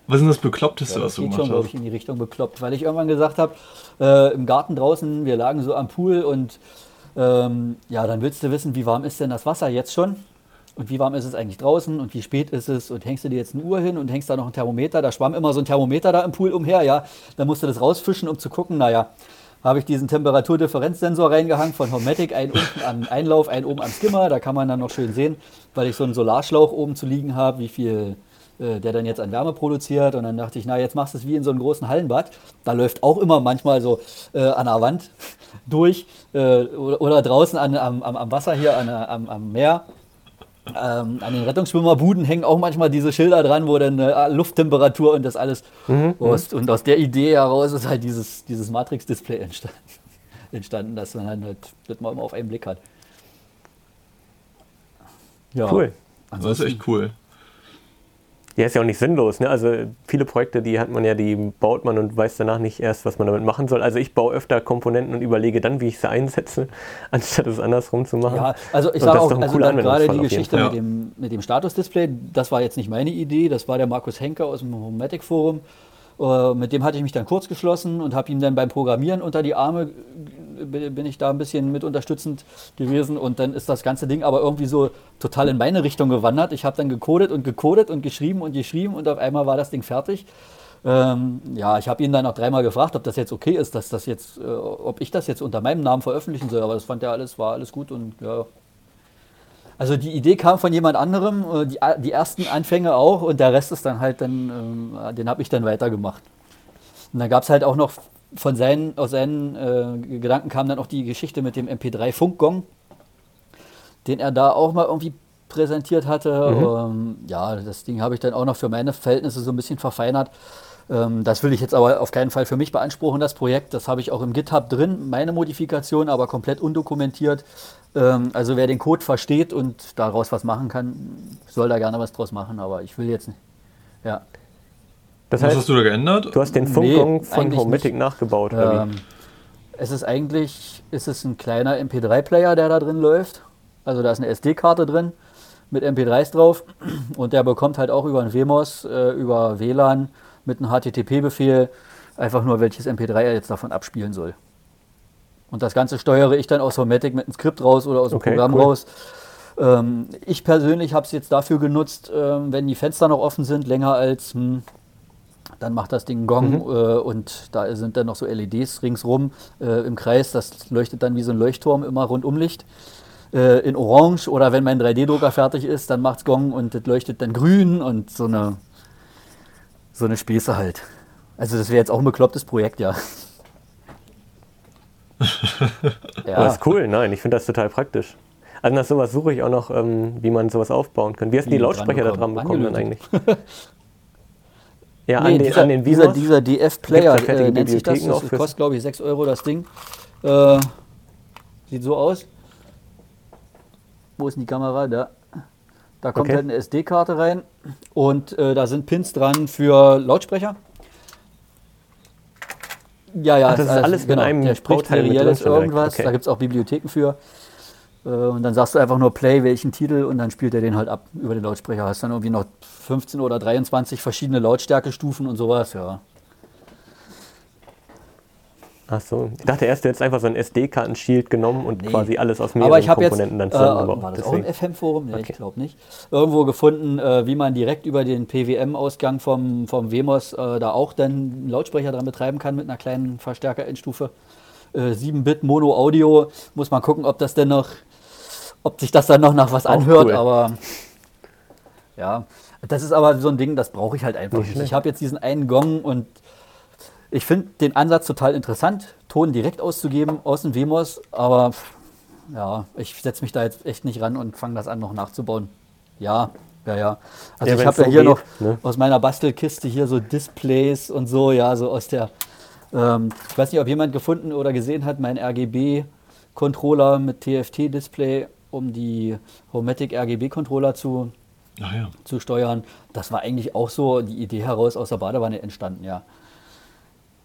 Was ist denn das Bekloppteste, ja, was du gemacht schon, hast? ich, in die Richtung bekloppt, weil ich irgendwann gesagt habe, äh, im Garten draußen, wir lagen so am Pool und ähm, ja, dann willst du wissen, wie warm ist denn das Wasser jetzt schon? Und wie warm ist es eigentlich draußen und wie spät ist es? Und hängst du dir jetzt eine Uhr hin und hängst da noch ein Thermometer? Da schwamm immer so ein Thermometer da im Pool umher, ja. Dann musst du das rausfischen, um zu gucken, naja, habe ich diesen Temperaturdifferenzsensor reingehangen von Homatic, einen unten am Einlauf, einen oben am Skimmer. Da kann man dann noch schön sehen, weil ich so einen Solarschlauch oben zu liegen habe, wie viel äh, der dann jetzt an Wärme produziert. Und dann dachte ich, na, jetzt machst du es wie in so einem großen Hallenbad. Da läuft auch immer manchmal so äh, an der Wand durch äh, oder, oder, draußen an, am, am, Wasser hier, an, am, am Meer. Ähm, an den Rettungsschwimmerbuden hängen auch manchmal diese Schilder dran, wo dann äh, Lufttemperatur und das alles. Mhm, ist. Und aus der Idee heraus ist halt dieses, dieses Matrix-Display entstanden, entstanden, dass man halt das mal immer auf einen Blick hat. Ja. Cool. Also das ist echt cool. Ja, ist ja auch nicht sinnlos. Ne? Also viele Projekte, die hat man ja, die baut man und weiß danach nicht erst, was man damit machen soll. Also ich baue öfter Komponenten und überlege dann, wie ich sie einsetze, anstatt es andersrum zu machen. Ja, also ich sage auch, also gerade die Geschichte mit dem, mit dem Statusdisplay, das war jetzt nicht meine Idee, das war der Markus Henker aus dem Homatic Forum. Äh, mit dem hatte ich mich dann kurz geschlossen und habe ihm dann beim Programmieren unter die Arme, bin ich da ein bisschen mit unterstützend gewesen und dann ist das ganze Ding aber irgendwie so total in meine Richtung gewandert. Ich habe dann gecodet und gecodet und geschrieben und geschrieben und auf einmal war das Ding fertig. Ähm, ja, ich habe ihn dann auch dreimal gefragt, ob das jetzt okay ist, dass das jetzt, äh, ob ich das jetzt unter meinem Namen veröffentlichen soll, aber das fand er alles, war alles gut und ja, also die Idee kam von jemand anderem, äh, die, die ersten Anfänge auch und der Rest ist dann halt dann, ähm, den habe ich dann weitergemacht. Und dann gab es halt auch noch von seinen, aus seinen äh, Gedanken kam dann auch die Geschichte mit dem MP3 Funkgong. den er da auch mal irgendwie präsentiert hatte. Mhm. Ähm, ja, das Ding habe ich dann auch noch für meine Verhältnisse so ein bisschen verfeinert. Ähm, das will ich jetzt aber auf keinen Fall für mich beanspruchen, das Projekt. Das habe ich auch im GitHub drin, meine Modifikation, aber komplett undokumentiert. Ähm, also wer den Code versteht und daraus was machen kann, soll da gerne was draus machen, aber ich will jetzt nicht. Ja. Das heißt, was hast du da geändert? Du hast den Funkgong nee, von Homematic nachgebaut, ähm, Es ist eigentlich ist es ein kleiner MP3-Player, der da drin läuft. Also da ist eine SD-Karte drin mit MP3s drauf und der bekommt halt auch über ein WMOS, äh, über WLAN mit einem HTTP-Befehl einfach nur, welches MP3 er jetzt davon abspielen soll. Und das Ganze steuere ich dann aus Homematic mit einem Skript raus oder aus dem okay, Programm cool. raus. Ähm, ich persönlich habe es jetzt dafür genutzt, ähm, wenn die Fenster noch offen sind, länger als, hm, dann macht das Ding Gong mhm. äh, und da sind dann noch so LEDs ringsrum äh, im Kreis. Das leuchtet dann wie so ein Leuchtturm immer rundum Licht. Äh, in Orange oder wenn mein 3D-Drucker fertig ist, dann macht es Gong und das leuchtet dann grün und so eine so eine Späße halt. Also das wäre jetzt auch ein beklopptes Projekt, ja. ja. Das ist cool, nein, ich finde das total praktisch. Also nach sowas suche ich auch noch, ähm, wie man sowas aufbauen kann. Wie hast du die Lautsprecher da dran bekommen dann eigentlich? ja, nee, an, den, dieser, an den Dieser, dieser DF-Player äh, nennt sich das. Das kostet, glaube ich, 6 Euro das Ding. Äh, sieht so aus. Wo ist denn die Kamera? Da. Da kommt okay. halt eine SD-Karte rein und äh, da sind Pins dran für Lautsprecher. Ja, ja, Ach, das ist alles, alles genau, einem der spricht serielles irgendwas. Okay. Da gibt es auch Bibliotheken für. Äh, und dann sagst du einfach nur Play, welchen Titel und dann spielt er den halt ab über den Lautsprecher. Hast dann irgendwie noch 15 oder 23 verschiedene Lautstärkestufen und sowas, ja. Ach so, ich dachte erst, du hättest einfach so ein SD-Karten-Shield genommen und nee. quasi alles aus mehreren Komponenten jetzt, dann zusammengebaut. Äh, war das Deswegen. auch im FM-Forum? Nee, okay. ich glaube nicht. Irgendwo gefunden, äh, wie man direkt über den PWM-Ausgang vom, vom WMOS äh, da auch dann einen Lautsprecher dran betreiben kann mit einer kleinen Verstärker-Endstufe. 7-Bit äh, Mono-Audio. Muss man gucken, ob das denn noch, ob sich das dann noch nach was auch anhört, cool. aber ja. Das ist aber so ein Ding, das brauche ich halt einfach nicht. Ich habe jetzt diesen einen Gong und ich finde den Ansatz total interessant, Ton direkt auszugeben aus dem WMOS, aber ja, ich setze mich da jetzt echt nicht ran und fange das an, noch nachzubauen. Ja, ja, ja. Also ja, ich habe ja hier geht, noch ne? aus meiner Bastelkiste hier so Displays und so, ja, so aus der, ähm, ich weiß nicht, ob jemand gefunden oder gesehen hat, mein RGB-Controller mit TFT-Display, um die Homatic RGB-Controller zu, ja. zu steuern. Das war eigentlich auch so die Idee heraus aus der Badewanne entstanden, ja.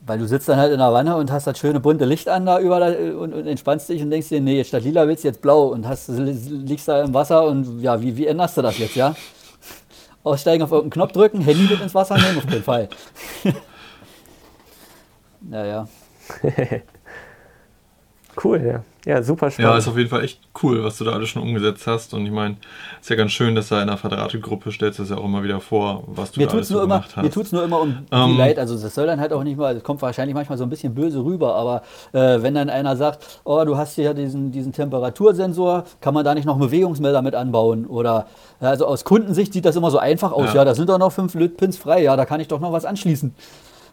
Weil du sitzt dann halt in der Wanne und hast das schöne bunte Licht an da überall und, und entspannst dich und denkst dir, nee, statt lila willst du jetzt blau und hast, liegst da im Wasser und ja, wie, wie änderst du das jetzt, ja? Aussteigen auf irgendeinen Knopf drücken, Handy mit ins Wasser nehmen, auf keinen Fall. naja. cool, ja. Ja, super spannend. Ja, ist auf jeden Fall echt cool, was du da alles schon umgesetzt hast. Und ich meine, ist ja ganz schön, dass da in einer Verdrahtet-Gruppe stellst du das ja auch immer wieder vor, was du mir da alles so gemacht immer, hast. Mir tut es nur immer um ähm, die Leid. Also das soll dann halt auch nicht mal, es kommt wahrscheinlich manchmal so ein bisschen böse rüber, aber äh, wenn dann einer sagt, oh, du hast hier diesen, diesen Temperatursensor, kann man da nicht noch einen Bewegungsmelder mit anbauen? Oder also aus Kundensicht sieht das immer so einfach aus. Ja, ja da sind doch noch fünf Pins frei, ja, da kann ich doch noch was anschließen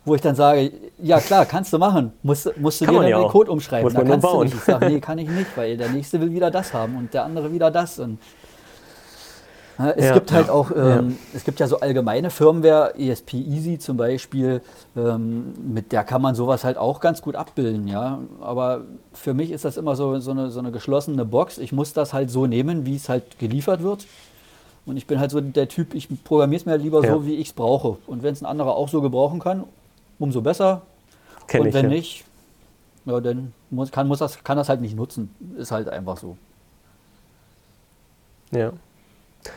wo ich dann sage, ja klar, kannst du machen. Musst, musst du kann dir dann ja den Code umschreiben. Muss da kannst bauen. du nicht. Ich sage, nee, kann ich nicht, weil der nächste will wieder das haben und der andere wieder das. Und ja, es ja, gibt halt auch, ähm, es gibt ja so allgemeine Firmware, ESP Easy zum Beispiel, ähm, mit der kann man sowas halt auch ganz gut abbilden, ja. Aber für mich ist das immer so, so, eine, so eine geschlossene Box. Ich muss das halt so nehmen, wie es halt geliefert wird. Und ich bin halt so der Typ, ich programmiere es mir lieber so, wie ich es brauche. Und wenn es ein anderer auch so gebrauchen kann, umso besser. Kenn und wenn ja. nicht, ja, dann muss, kann, muss das, kann das halt nicht nutzen. Ist halt einfach so. Ja.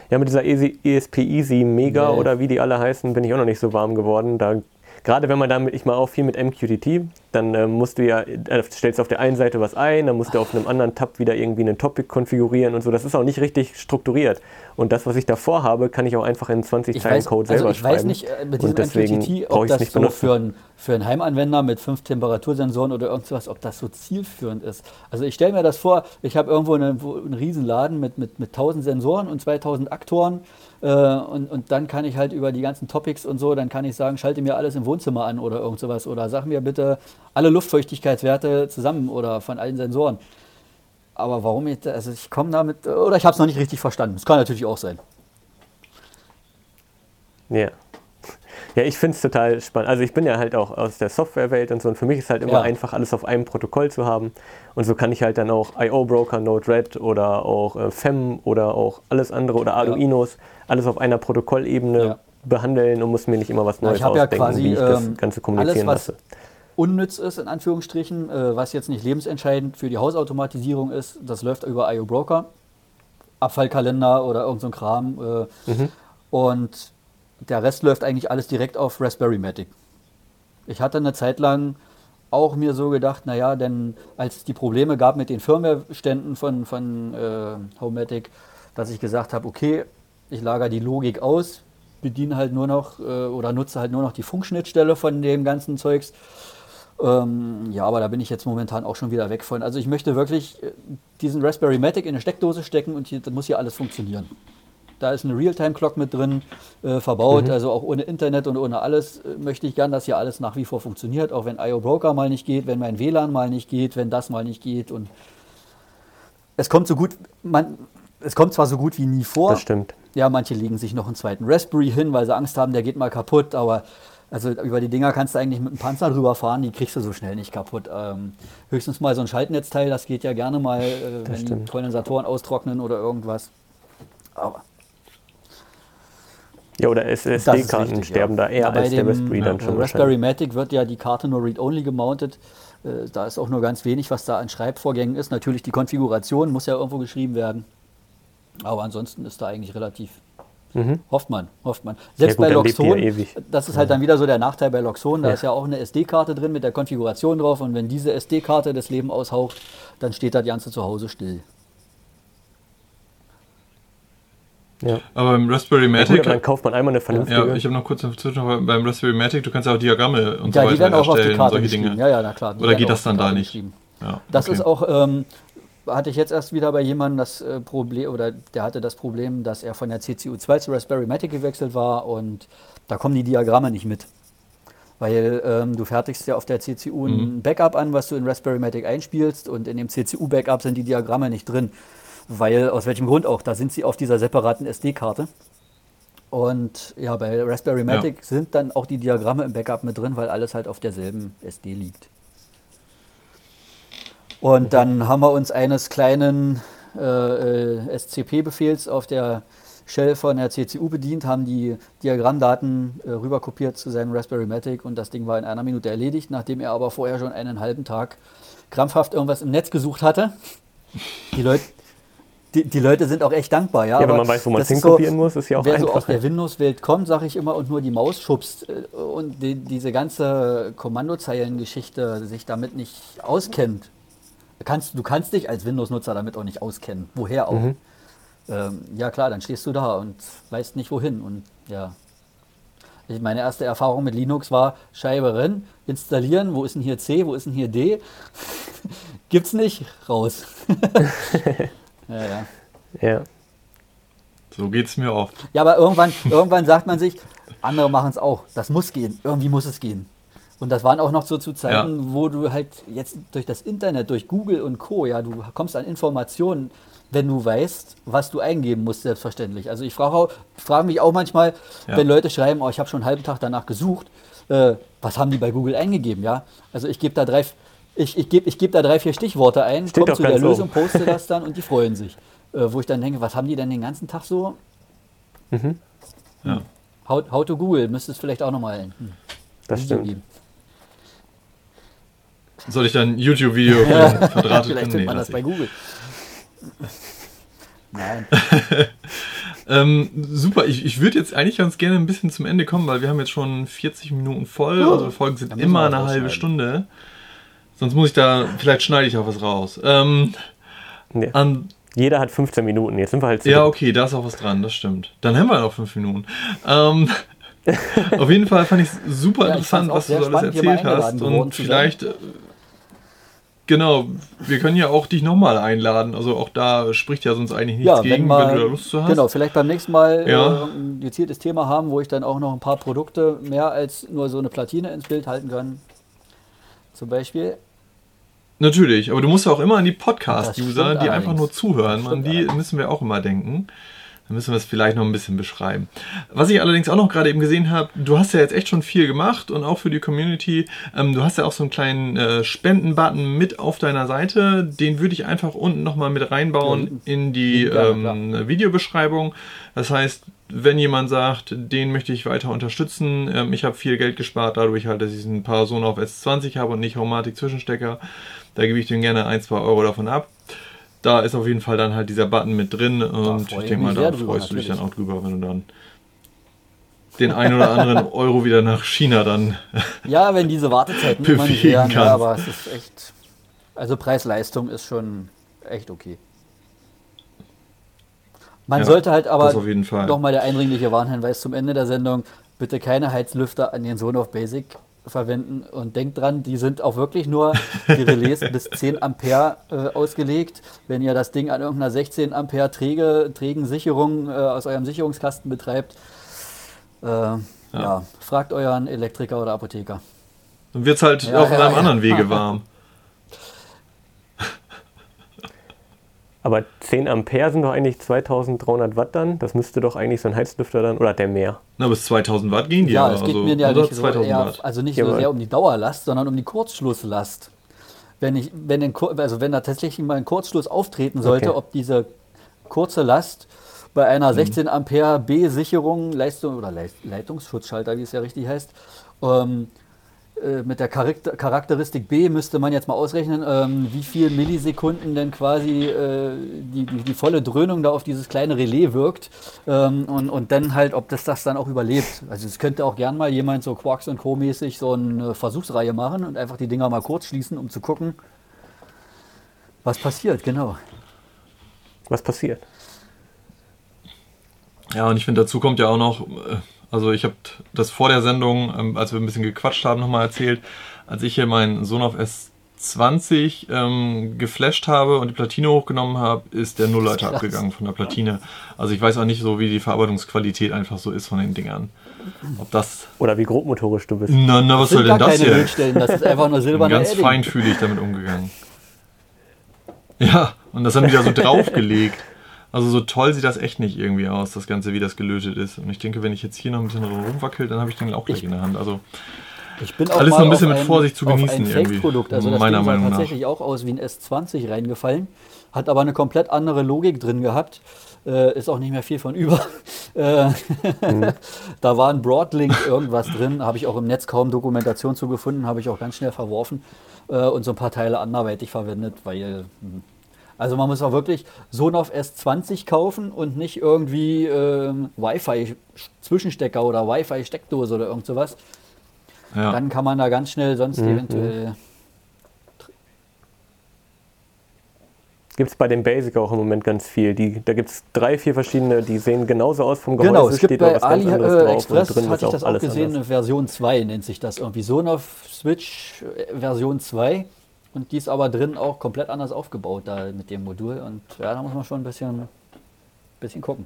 Ja, mit dieser ESP Easy Mega nee. oder wie die alle heißen, bin ich auch noch nicht so warm geworden. Da gerade wenn man damit, ich mache auch viel mit MQTT, dann äh, musst du ja, äh, stellst auf der einen Seite was ein, dann musst du auf einem anderen Tab wieder irgendwie einen Topic konfigurieren und so. Das ist auch nicht richtig strukturiert. Und das, was ich davor habe, kann ich auch einfach in 20 Zeilen Code selber also ich schreiben. Ich weiß nicht äh, mit diesem MQTT, ob das so für, ein, für einen Heimanwender mit fünf Temperatursensoren oder irgendwas, ob das so zielführend ist. Also ich stelle mir das vor, ich habe irgendwo einen, einen Riesenladen mit, mit, mit 1000 Sensoren und 2000 Aktoren und, und dann kann ich halt über die ganzen Topics und so, dann kann ich sagen, schalte mir alles im Wohnzimmer an oder irgend sowas oder sag mir bitte alle Luftfeuchtigkeitswerte zusammen oder von allen Sensoren. Aber warum ich, also ich komme damit, oder ich habe es noch nicht richtig verstanden. Das kann natürlich auch sein. Ja. Ja, ich finde es total spannend. Also ich bin ja halt auch aus der Softwarewelt und so und für mich ist halt immer ja. einfach, alles auf einem Protokoll zu haben. Und so kann ich halt dann auch IO-Broker, Node-RED oder auch äh, FEM oder auch alles andere oder Arduinos, ja. alles auf einer Protokollebene ja. behandeln und muss mir nicht immer was Neues Na, ich ausdenken, ja quasi, wie ich das ähm, Ganze kommunizieren alles, lasse. Unnütz ist, in Anführungsstrichen, äh, was jetzt nicht lebensentscheidend für die Hausautomatisierung ist, das läuft über IO-Broker, Abfallkalender oder irgend so Kram. Äh, mhm. Und der Rest läuft eigentlich alles direkt auf Raspberry Matic. Ich hatte eine Zeit lang auch mir so gedacht, naja, denn als es die Probleme gab mit den Firmware-Ständen von, von äh, Homematic, dass ich gesagt habe, okay, ich lagere die Logik aus, bediene halt nur noch äh, oder nutze halt nur noch die Funkschnittstelle von dem ganzen Zeugs. Ähm, ja, aber da bin ich jetzt momentan auch schon wieder weg von. Also ich möchte wirklich äh, diesen Raspberry Matic in eine Steckdose stecken und hier, das muss hier alles funktionieren. Da ist eine Realtime-Clock mit drin äh, verbaut, mhm. also auch ohne Internet und ohne alles äh, möchte ich gern, dass hier alles nach wie vor funktioniert, auch wenn IO Broker mal nicht geht, wenn mein WLAN mal nicht geht, wenn das mal nicht geht und es kommt so gut, man, es kommt zwar so gut wie nie vor. Das stimmt. Ja, manche legen sich noch einen zweiten Raspberry hin, weil sie Angst haben, der geht mal kaputt, aber also über die Dinger kannst du eigentlich mit einem Panzer drüber fahren, die kriegst du so schnell nicht kaputt. Ähm, höchstens mal so ein Schaltnetzteil, das geht ja gerne mal, äh, wenn stimmt. die Kondensatoren austrocknen oder irgendwas. Aber ja, oder SSD-Karten sterben ja. da eher ja, als der Raspberry dann schon. Raspberry Matic wird ja die Karte nur read-only gemountet. Äh, da ist auch nur ganz wenig, was da an Schreibvorgängen ist. Natürlich die Konfiguration muss ja irgendwo geschrieben werden. Aber ansonsten ist da eigentlich relativ. Mhm. Hofft man, hofft man. Selbst ja, gut, bei Loxon, das ist halt dann wieder so der Nachteil bei Loxon, da ist ja auch eine SD-Karte drin mit der Konfiguration drauf und wenn diese SD-Karte das Leben aushaucht, dann steht das Ganze zu Hause still. Ja. Aber beim Raspberry Matic. Ja, dann kauft man einmal eine vernünftige. Ja, ich habe noch kurz dazwischen, beim Raspberry Matic, du kannst ja auch Diagramme und ja, so weiter auch erstellen, auf solche Dinge. Ja, ja, na klar. Oder geht das dann da nicht? Ja, das okay. ist auch, ähm, hatte ich jetzt erst wieder bei jemandem das äh, Problem, oder der hatte das Problem, dass er von der CCU 2 zu Raspberry Matic gewechselt war und da kommen die Diagramme nicht mit. Weil ähm, du fertigst ja auf der CCU mhm. ein Backup an, was du in Raspberry Matic einspielst und in dem CCU-Backup sind die Diagramme nicht drin weil aus welchem Grund auch, da sind sie auf dieser separaten SD-Karte. Und ja, bei Raspberry Matic ja. sind dann auch die Diagramme im Backup mit drin, weil alles halt auf derselben SD liegt. Und dann haben wir uns eines kleinen äh, äh SCP-Befehls auf der Shell von der CCU bedient, haben die Diagrammdaten äh, rüberkopiert zu seinem Raspberry Matic und das Ding war in einer Minute erledigt, nachdem er aber vorher schon einen halben Tag krampfhaft irgendwas im Netz gesucht hatte. Die Leute, die, die, Leute sind auch echt dankbar. Ja, ja wenn man weiß, wo man es hinkopieren so, muss, ist ja auch wer einfach. Wer so aus der Windows-Welt kommt, sage ich immer, und nur die Maus schubst äh, und die, diese ganze Kommandozeilengeschichte sich damit nicht auskennt. Kannst, du kannst dich als Windows-Nutzer damit auch nicht auskennen. Woher auch? Mhm. Ähm, ja klar, dann stehst du da und weißt nicht wohin. Und ja, meine erste Erfahrung mit Linux war Scheibe rennen, installieren, wo ist denn hier C, wo ist denn hier D? Gibt's nicht, raus. Ja, ja. Ja. So geht es mir oft. Ja, aber irgendwann, irgendwann sagt man sich, andere machen es auch. Das muss gehen. Irgendwie muss es gehen. Und das waren auch noch so zu Zeiten, ja. wo du halt jetzt durch das Internet, durch Google und Co., ja, du kommst an Informationen, wenn du weißt, was du eingeben musst, selbstverständlich. Also ich frage frag mich auch manchmal, ja. wenn Leute schreiben, oh, ich habe schon einen halben Tag danach gesucht, äh, was haben die bei Google eingegeben, ja? Also ich gebe da drei, ich, ich gebe ich geb da drei, vier Stichworte ein, komme zu der Lösung, so. poste das dann und die freuen sich. Äh, wo ich dann denke, was haben die denn den ganzen Tag so? Mhm. Ja. How, how to Google, müsste es vielleicht auch nochmal hm, Das stimmt. Geben. Soll ich dann ein YouTube-Video ja. verdrahtet Vielleicht findet man das bei Google. Nein. ähm, super, ich, ich würde jetzt eigentlich ganz gerne ein bisschen zum Ende kommen, weil wir haben jetzt schon 40 Minuten voll. Oh. Unsere Folgen sind immer eine halbe Stunde. Sonst muss ich da, vielleicht schneide ich auch was raus. Ähm, nee. an, Jeder hat 15 Minuten, jetzt sind wir halt Ja, okay, da ist auch was dran, das stimmt. Dann haben wir noch 5 Minuten. Ähm, auf jeden Fall fand ich es super ja, interessant, was du alles erzählt hast. Und vielleicht, äh, genau, wir können ja auch dich nochmal einladen. Also auch da spricht ja sonst eigentlich nichts ja, gegen, mal, wenn du da Lust zu hast. Genau, vielleicht beim nächsten Mal ja. äh, ein gezieltes Thema haben, wo ich dann auch noch ein paar Produkte mehr als nur so eine Platine ins Bild halten kann. Zum Beispiel. Natürlich, aber du musst ja auch immer an die Podcast-User, die einfach nur zuhören, an die müssen wir auch immer denken. Dann müssen wir es vielleicht noch ein bisschen beschreiben. Was ich allerdings auch noch gerade eben gesehen habe, du hast ja jetzt echt schon viel gemacht und auch für die Community. Ähm, du hast ja auch so einen kleinen äh, Spenden-Button mit auf deiner Seite. Den würde ich einfach unten nochmal mit reinbauen in die ähm, Videobeschreibung. Das heißt, wenn jemand sagt, den möchte ich weiter unterstützen, ähm, ich habe viel Geld gespart dadurch halt, dass ich ein paar Sohn auf S20 habe und nicht Homatic Zwischenstecker, da gebe ich dem gerne ein, zwei Euro davon ab da ist auf jeden Fall dann halt dieser Button mit drin und ich denke mal, da freust du dich dann auch drüber, wenn du dann den einen oder anderen Euro wieder nach China dann. Ja, wenn diese Wartezeiten immer nicht wären, ja, aber es ist echt. Also Preis-Leistung ist schon echt okay. Man ja, sollte halt aber nochmal der eindringliche Warnhinweis zum Ende der Sendung: bitte keine Heizlüfter an den Sohn of Basic verwenden. Und denkt dran, die sind auch wirklich nur die Relais bis 10 Ampere äh, ausgelegt. Wenn ihr das Ding an irgendeiner 16 Ampere träge, trägen Sicherung äh, aus eurem Sicherungskasten betreibt, äh, ja. ja. fragt euren Elektriker oder Apotheker. Dann wird es halt ja, auf ja, einem anderen Wege warm. Aber 10 Ampere sind doch eigentlich 2300 Watt dann. Das müsste doch eigentlich so ein Heizlüfter dann, oder der mehr? Na, bis 2000 Watt gehen die ja. Ja, es geht also, mir ja nicht so eher, also nicht ja, so sehr um die Dauerlast, sondern um die Kurzschlusslast. Wenn, ich, wenn, den, also wenn da tatsächlich mal ein Kurzschluss auftreten sollte, okay. ob diese kurze Last bei einer 16 mhm. Ampere B-Sicherung, Leistung oder Leitungsschutzschalter, wie es ja richtig heißt, ähm, äh, mit der Charakteristik B müsste man jetzt mal ausrechnen, ähm, wie viel Millisekunden denn quasi äh, die, die, die, volle Dröhnung da auf dieses kleine Relais wirkt ähm, und, und dann halt, ob das das dann auch überlebt. Also es könnte auch gern mal jemand so Quarks und Co. mäßig so eine Versuchsreihe machen und einfach die Dinger mal kurz schließen, um zu gucken, was passiert, genau. Was passiert? Ja, und ich finde, dazu kommt ja auch noch, äh, also ich habe das vor der Sendung, ähm, als wir ein bisschen gequatscht haben, nochmal erzählt. Als ich hier meinen Sohn auf S20 ähm, geflasht habe und die Platine hochgenommen habe, ist der Nullleiter abgegangen von der Platine. Also ich weiß auch nicht so, wie die Verarbeitungsqualität einfach so ist von den Dingern. Ob das Oder wie grobmotorisch du bist. Na, na was soll denn das hier? Das ist einfach nur silberne Ganz feinfühlig damit umgegangen. Ja, und das haben die da so draufgelegt. Also so toll sieht das echt nicht irgendwie aus, das Ganze, wie das gelötet ist. Und ich denke, wenn ich jetzt hier noch ein bisschen rumwackelt, dann habe ich den auch gleich ich, in der Hand. Also ich bin auch alles noch ein bisschen mit Vorsicht zu genießen. Fake-Produkt, also das meiner Ding sah Meinung tatsächlich nach. auch aus wie ein S20 reingefallen, hat aber eine komplett andere Logik drin gehabt. Äh, ist auch nicht mehr viel von über. Äh, mhm. da war ein Broadlink irgendwas drin, habe ich auch im Netz kaum Dokumentation zu gefunden, habe ich auch ganz schnell verworfen äh, und so ein paar Teile anderweitig verwendet, weil hm, also man muss auch wirklich Sonoff S20 kaufen und nicht irgendwie ähm, Wi-Fi-Zwischenstecker oder Wi-Fi-Steckdose oder irgend sowas. Ja. Dann kann man da ganz schnell sonst mhm. eventuell. Gibt es bei dem Basic auch im Moment ganz viel. Die, da gibt es drei, vier verschiedene, die sehen genauso aus vom Gehäuse. Genau, es gibt bei AliExpress, äh, hatte ich das auch gesehen, anders. Version 2 nennt sich das irgendwie. Sonoff Switch äh, Version 2. Und die ist aber drin auch komplett anders aufgebaut da mit dem Modul. Und ja, da muss man schon ein bisschen, bisschen gucken.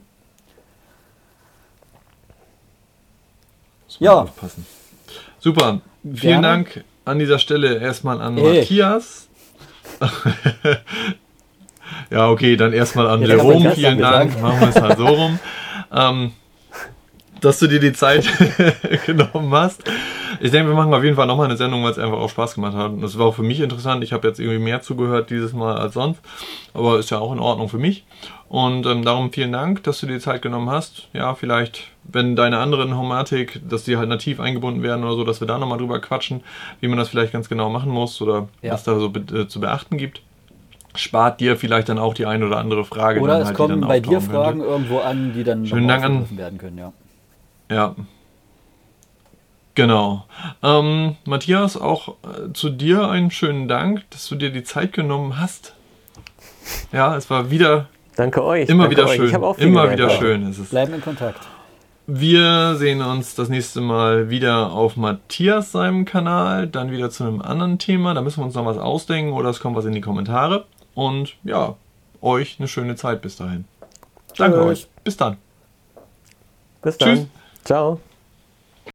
ja. Aufpassen. Super. Vielen Gerne. Dank an dieser Stelle erstmal an Ey. Matthias. ja, okay, dann erstmal an Jerome. Vielen Dank. Machen wir es halt so rum. Ähm, dass du dir die Zeit genommen hast. Ich denke, wir machen auf jeden Fall nochmal eine Sendung, weil es einfach auch Spaß gemacht hat. Und das war auch für mich interessant. Ich habe jetzt irgendwie mehr zugehört dieses Mal als sonst. Aber ist ja auch in Ordnung für mich. Und ähm, darum vielen Dank, dass du dir die Zeit genommen hast. Ja, vielleicht, wenn deine anderen Homatik, dass die halt nativ eingebunden werden oder so, dass wir da nochmal drüber quatschen, wie man das vielleicht ganz genau machen muss oder ja. was da so be äh, zu beachten gibt spart dir vielleicht dann auch die eine oder andere Frage. Oder es halt, kommen bei dir Fragen könnte. irgendwo an, die dann Schönen Dank an, werden können, ja. Ja. Genau. Ähm, Matthias, auch äh, zu dir einen schönen Dank, dass du dir die Zeit genommen hast. Ja, es war wieder. Danke euch. Immer danke wieder euch. schön. immer wieder schön ist es. Bleiben in Kontakt. Wir sehen uns das nächste Mal wieder auf Matthias seinem Kanal, dann wieder zu einem anderen Thema. Da müssen wir uns noch was ausdenken oder es kommt was in die Kommentare. Und ja, euch eine schöne Zeit bis dahin. Danke Tschüss. euch. Bis dann. Bis dann. Tschüss. Ciao.